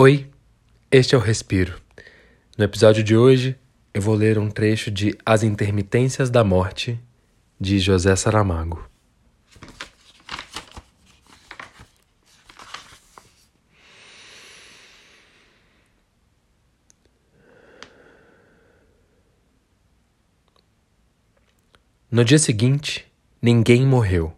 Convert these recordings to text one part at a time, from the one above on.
Oi, este é o Respiro. No episódio de hoje, eu vou ler um trecho de As Intermitências da Morte, de José Saramago. No dia seguinte, ninguém morreu.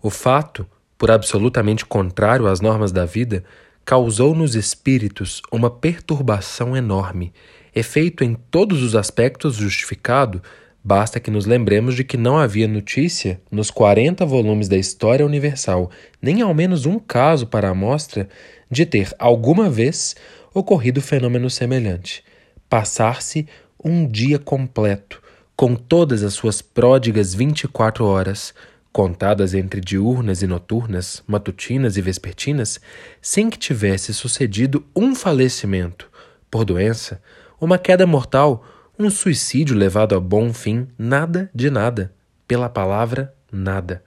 O fato, por absolutamente contrário às normas da vida, causou nos espíritos uma perturbação enorme, efeito em todos os aspectos justificado, basta que nos lembremos de que não havia notícia, nos 40 volumes da História Universal, nem ao menos um caso para amostra, de ter alguma vez ocorrido fenômeno semelhante. Passar-se um dia completo, com todas as suas pródigas 24 horas, contadas entre diurnas e noturnas, matutinas e vespertinas, sem que tivesse sucedido um falecimento por doença, uma queda mortal, um suicídio levado a bom fim, nada de nada, pela palavra nada.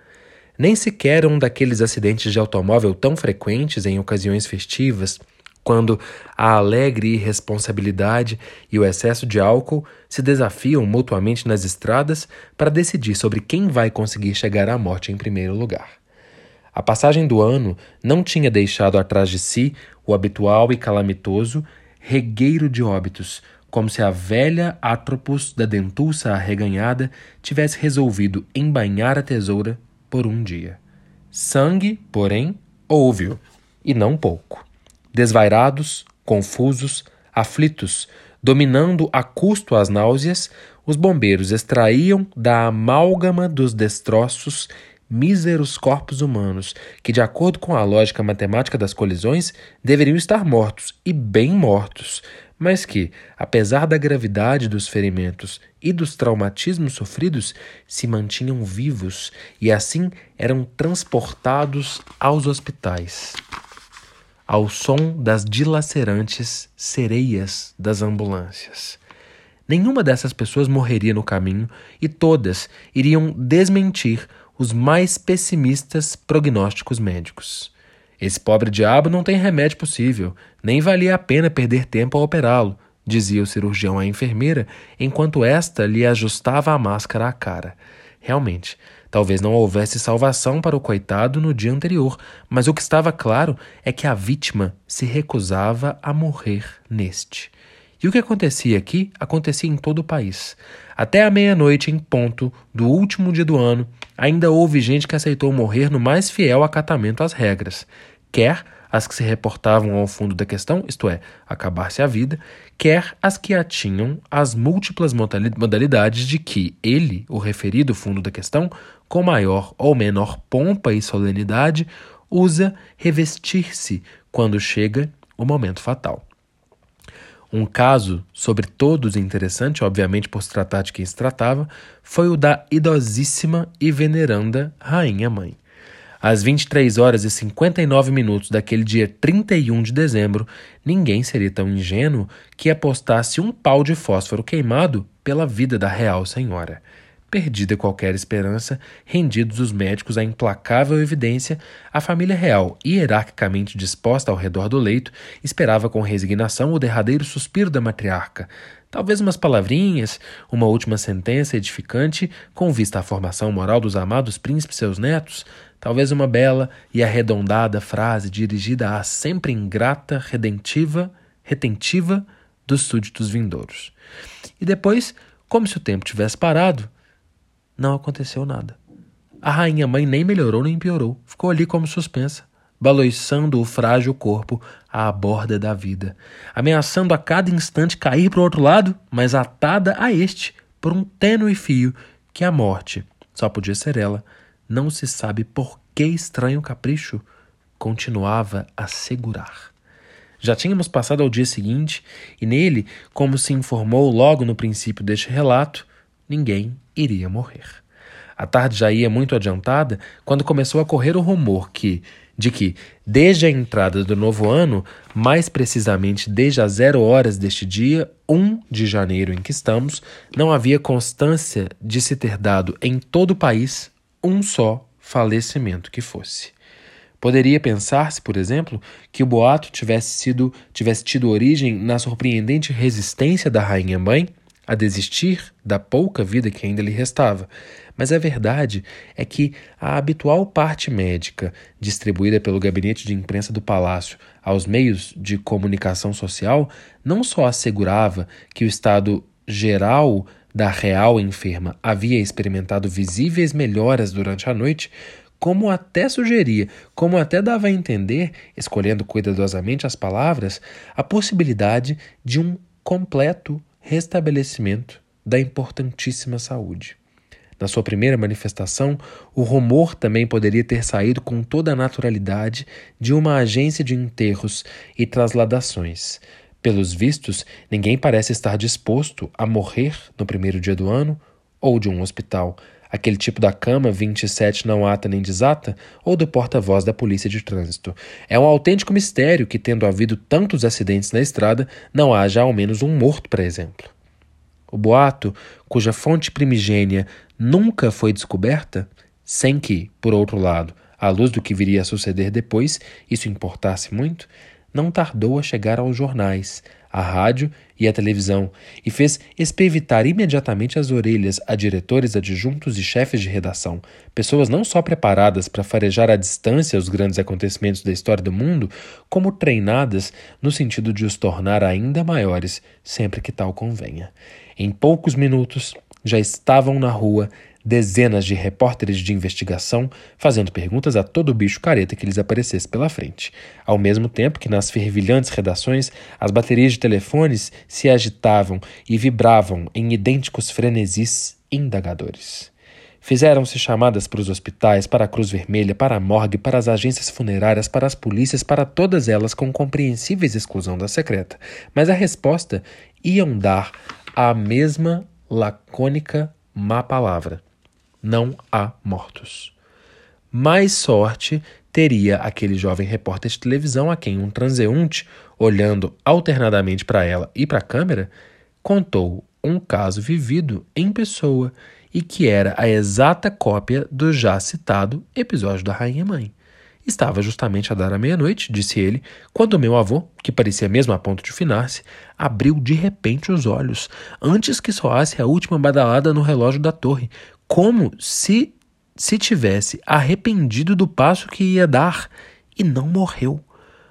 Nem sequer um daqueles acidentes de automóvel tão frequentes em ocasiões festivas, quando a alegre irresponsabilidade e o excesso de álcool se desafiam mutuamente nas estradas para decidir sobre quem vai conseguir chegar à morte em primeiro lugar. A passagem do ano não tinha deixado atrás de si o habitual e calamitoso regueiro de óbitos, como se a velha Atropos da dentuça arreganhada tivesse resolvido embainhar a tesoura por um dia. Sangue, porém, houve-o, e não pouco. Desvairados, confusos, aflitos, dominando a custo as náuseas, os bombeiros extraíam da amálgama dos destroços míseros corpos humanos que, de acordo com a lógica matemática das colisões, deveriam estar mortos e bem mortos, mas que, apesar da gravidade dos ferimentos e dos traumatismos sofridos, se mantinham vivos e assim eram transportados aos hospitais ao som das dilacerantes sereias das ambulâncias. Nenhuma dessas pessoas morreria no caminho e todas iriam desmentir os mais pessimistas prognósticos médicos. Esse pobre diabo não tem remédio possível, nem valia a pena perder tempo a operá-lo, dizia o cirurgião à enfermeira, enquanto esta lhe ajustava a máscara à cara. Realmente, Talvez não houvesse salvação para o coitado no dia anterior, mas o que estava claro é que a vítima se recusava a morrer neste. E o que acontecia aqui acontecia em todo o país. Até a meia-noite, em ponto, do último dia do ano, ainda houve gente que aceitou morrer no mais fiel acatamento às regras, quer as que se reportavam ao fundo da questão, isto é, acabar-se a vida, quer as que atinham às múltiplas modalidades de que ele, o referido fundo da questão, com maior ou menor pompa e solenidade, usa revestir-se quando chega o momento fatal. Um caso, sobre todos interessante, obviamente por se tratar de quem se tratava, foi o da idosíssima e veneranda Rainha Mãe. Às 23 horas e 59 minutos daquele dia 31 de dezembro, ninguém seria tão ingênuo que apostasse um pau de fósforo queimado pela vida da real senhora. Perdida qualquer esperança, rendidos os médicos à implacável evidência, a família real, hierarquicamente disposta ao redor do leito, esperava com resignação o derradeiro suspiro da matriarca. Talvez umas palavrinhas, uma última sentença edificante com vista à formação moral dos amados príncipes seus netos, talvez uma bela e arredondada frase dirigida à sempre ingrata, redentiva, retentiva dos súditos vindouros. E depois, como se o tempo tivesse parado, não aconteceu nada. A rainha mãe nem melhorou nem piorou, ficou ali como suspensa, baloiçando o frágil corpo à borda da vida, ameaçando a cada instante cair para o outro lado, mas atada a este por um tênue fio que a morte, só podia ser ela, não se sabe por que estranho capricho, continuava a segurar. Já tínhamos passado ao dia seguinte, e nele, como se informou logo no princípio deste relato, ninguém iria morrer. A tarde já ia muito adiantada quando começou a correr o rumor que, de que, desde a entrada do novo ano, mais precisamente desde as zero horas deste dia, 1 de janeiro em que estamos, não havia constância de se ter dado em todo o país um só falecimento que fosse. Poderia pensar-se, por exemplo, que o boato tivesse, sido, tivesse tido origem na surpreendente resistência da rainha-mãe a desistir da pouca vida que ainda lhe restava. Mas a verdade é que a habitual parte médica, distribuída pelo gabinete de imprensa do palácio aos meios de comunicação social, não só assegurava que o estado geral da real enferma havia experimentado visíveis melhoras durante a noite, como até sugeria, como até dava a entender, escolhendo cuidadosamente as palavras, a possibilidade de um completo restabelecimento da importantíssima saúde. Na sua primeira manifestação, o rumor também poderia ter saído com toda a naturalidade de uma agência de enterros e trasladações. Pelos vistos, ninguém parece estar disposto a morrer no primeiro dia do ano ou de um hospital, aquele tipo da cama 27 não ata nem desata, ou do porta-voz da polícia de trânsito. É um autêntico mistério que, tendo havido tantos acidentes na estrada, não haja ao menos um morto, por exemplo. O boato, cuja fonte primigênia nunca foi descoberta, sem que, por outro lado, à luz do que viria a suceder depois, isso importasse muito, não tardou a chegar aos jornais, à rádio e à televisão, e fez espevitar imediatamente as orelhas a diretores adjuntos e chefes de redação, pessoas não só preparadas para farejar à distância os grandes acontecimentos da história do mundo, como treinadas no sentido de os tornar ainda maiores sempre que tal convenha. Em poucos minutos, já estavam na rua dezenas de repórteres de investigação fazendo perguntas a todo bicho careta que lhes aparecesse pela frente, ao mesmo tempo que nas fervilhantes redações as baterias de telefones se agitavam e vibravam em idênticos frenesis indagadores. Fizeram-se chamadas para os hospitais, para a Cruz Vermelha, para a morgue, para as agências funerárias, para as polícias, para todas elas com compreensíveis exclusão da secreta. Mas a resposta iam dar a mesma lacônica má palavra não há mortos. Mais sorte teria aquele jovem repórter de televisão a quem um transeunte, olhando alternadamente para ela e para a câmera, contou um caso vivido em pessoa e que era a exata cópia do já citado episódio da Rainha Mãe. Estava justamente a dar a meia-noite, disse ele, quando meu avô, que parecia mesmo a ponto de finar-se, abriu de repente os olhos, antes que soasse a última badalada no relógio da torre, como se se tivesse arrependido do passo que ia dar e não morreu.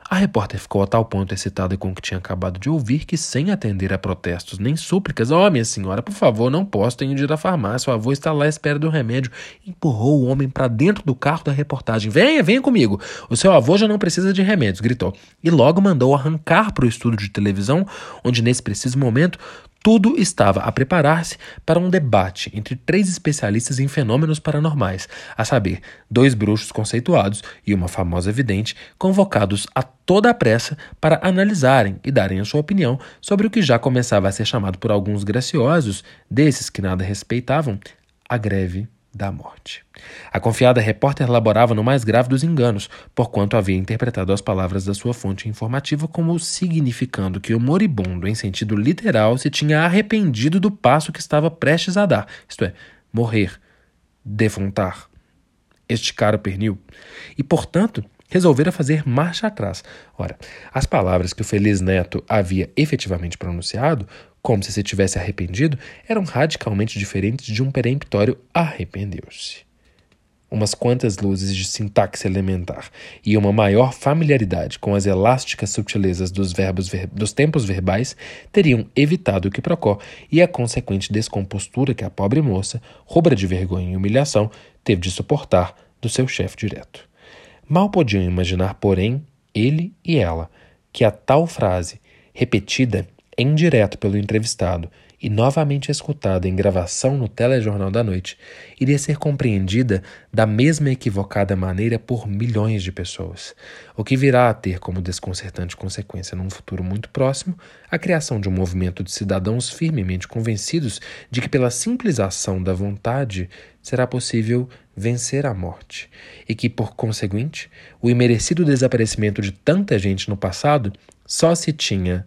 A repórter ficou a tal ponto excitada com o que tinha acabado de ouvir que, sem atender a protestos nem súplicas, ó, oh, minha senhora, por favor, não posso, tenho de ir à farmácia, o avô está lá à espera do remédio. Empurrou o homem para dentro do carro da reportagem. Venha, venha comigo. O seu avô já não precisa de remédios, gritou. E logo mandou arrancar para o estúdio de televisão, onde nesse preciso momento tudo estava a preparar-se para um debate entre três especialistas em fenômenos paranormais, a saber, dois bruxos conceituados e uma famosa vidente, convocados a toda a pressa para analisarem e darem a sua opinião sobre o que já começava a ser chamado por alguns graciosos, desses que nada respeitavam, a greve da morte. A confiada repórter laborava no mais grave dos enganos, porquanto havia interpretado as palavras da sua fonte informativa como significando que o moribundo, em sentido literal, se tinha arrependido do passo que estava prestes a dar, isto é, morrer, defuntar, esticar o pernil, e, portanto, resolvera fazer marcha atrás. Ora, as palavras que o feliz neto havia efetivamente pronunciado como se se tivesse arrependido, eram radicalmente diferentes de um peremptório arrependeu-se. Umas quantas luzes de sintaxe elementar e uma maior familiaridade com as elásticas sutilezas dos verbos ver dos tempos verbais teriam evitado o que procó e a consequente descompostura que a pobre moça, rubra de vergonha e humilhação, teve de suportar do seu chefe direto. Mal podiam imaginar, porém, ele e ela, que a tal frase, repetida em direto pelo entrevistado e novamente escutada em gravação no telejornal da noite, iria ser compreendida da mesma equivocada maneira por milhões de pessoas, o que virá a ter como desconcertante consequência num futuro muito próximo a criação de um movimento de cidadãos firmemente convencidos de que pela simples ação da vontade será possível vencer a morte, e que, por conseguinte, o imerecido desaparecimento de tanta gente no passado só se tinha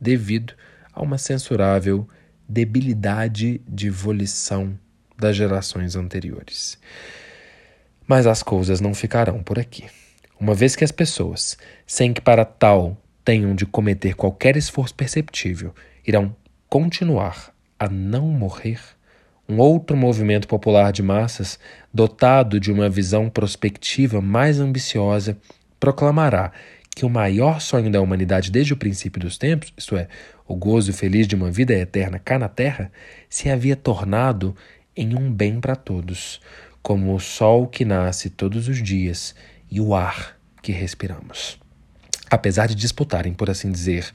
devido a uma censurável debilidade de volição das gerações anteriores. Mas as coisas não ficarão por aqui. uma vez que as pessoas, sem que para tal tenham de cometer qualquer esforço perceptível, irão continuar a não morrer, um outro movimento popular de massas, dotado de uma visão prospectiva mais ambiciosa, proclamará que o maior sonho da humanidade desde o princípio dos tempos, isto é, o gozo feliz de uma vida eterna cá na terra, se havia tornado em um bem para todos, como o sol que nasce todos os dias e o ar que respiramos. Apesar de disputarem, por assim dizer,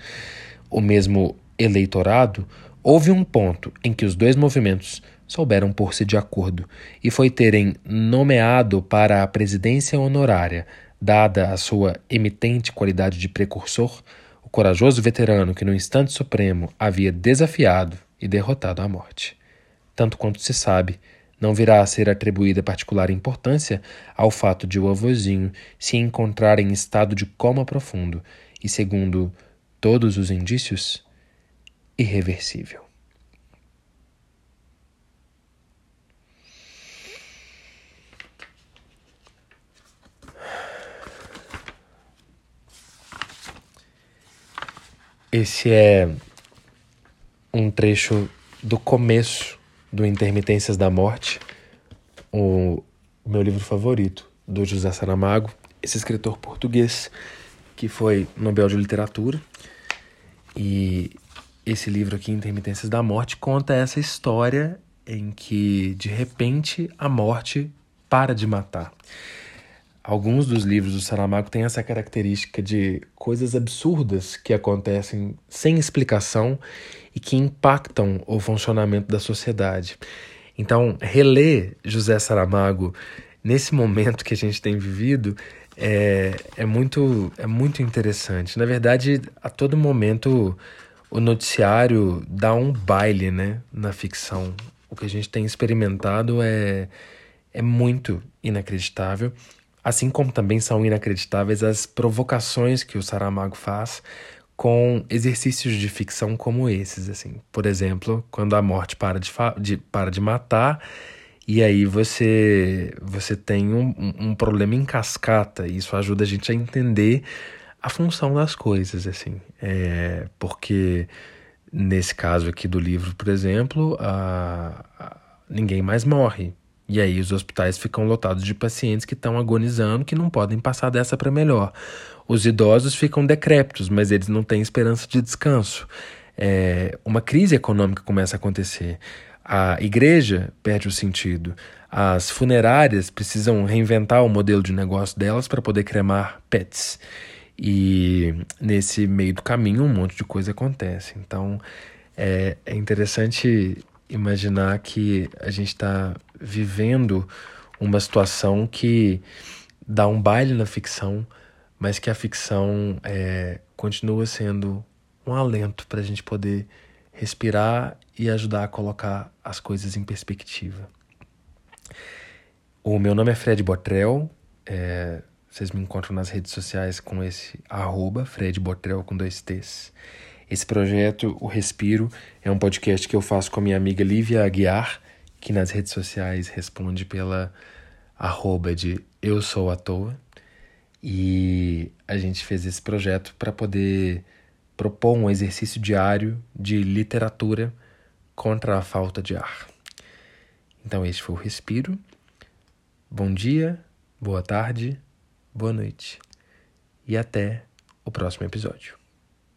o mesmo eleitorado, houve um ponto em que os dois movimentos souberam pôr-se de acordo, e foi terem nomeado para a presidência honorária, dada a sua emitente qualidade de precursor, o corajoso veterano que no instante supremo havia desafiado e derrotado a morte. Tanto quanto se sabe, não virá a ser atribuída particular importância ao fato de o avôzinho se encontrar em estado de coma profundo e, segundo todos os indícios, irreversível. Esse é um trecho do começo do Intermitências da Morte, o meu livro favorito do José Saramago, esse escritor português que foi Nobel de Literatura. E esse livro aqui, Intermitências da Morte, conta essa história em que de repente a morte para de matar. Alguns dos livros do Saramago têm essa característica de coisas absurdas que acontecem sem explicação e que impactam o funcionamento da sociedade. Então, reler José Saramago nesse momento que a gente tem vivido é, é, muito, é muito interessante. Na verdade, a todo momento o noticiário dá um baile né, na ficção. O que a gente tem experimentado é, é muito inacreditável. Assim como também são inacreditáveis as provocações que o Saramago faz com exercícios de ficção como esses, assim. Por exemplo, quando a morte para de, de para de matar e aí você você tem um, um problema em cascata. E isso ajuda a gente a entender a função das coisas, assim. É, porque nesse caso aqui do livro, por exemplo, a, a, ninguém mais morre. E aí os hospitais ficam lotados de pacientes que estão agonizando, que não podem passar dessa para melhor. Os idosos ficam decrépitos, mas eles não têm esperança de descanso. É, uma crise econômica começa a acontecer. A igreja perde o sentido. As funerárias precisam reinventar o modelo de negócio delas para poder cremar pets. E nesse meio do caminho um monte de coisa acontece. Então é, é interessante imaginar que a gente está vivendo uma situação que dá um baile na ficção, mas que a ficção é, continua sendo um alento para a gente poder respirar e ajudar a colocar as coisas em perspectiva. O meu nome é Fred Botrel, é, vocês me encontram nas redes sociais com esse arroba Fred Botrel com dois T's. Esse projeto, o Respiro, é um podcast que eu faço com a minha amiga Lívia Aguiar, que nas redes sociais responde pela arroba de Eu Sou à Toa. E a gente fez esse projeto para poder propor um exercício diário de literatura contra a falta de ar. Então, este foi o Respiro. Bom dia, boa tarde, boa noite e até o próximo episódio.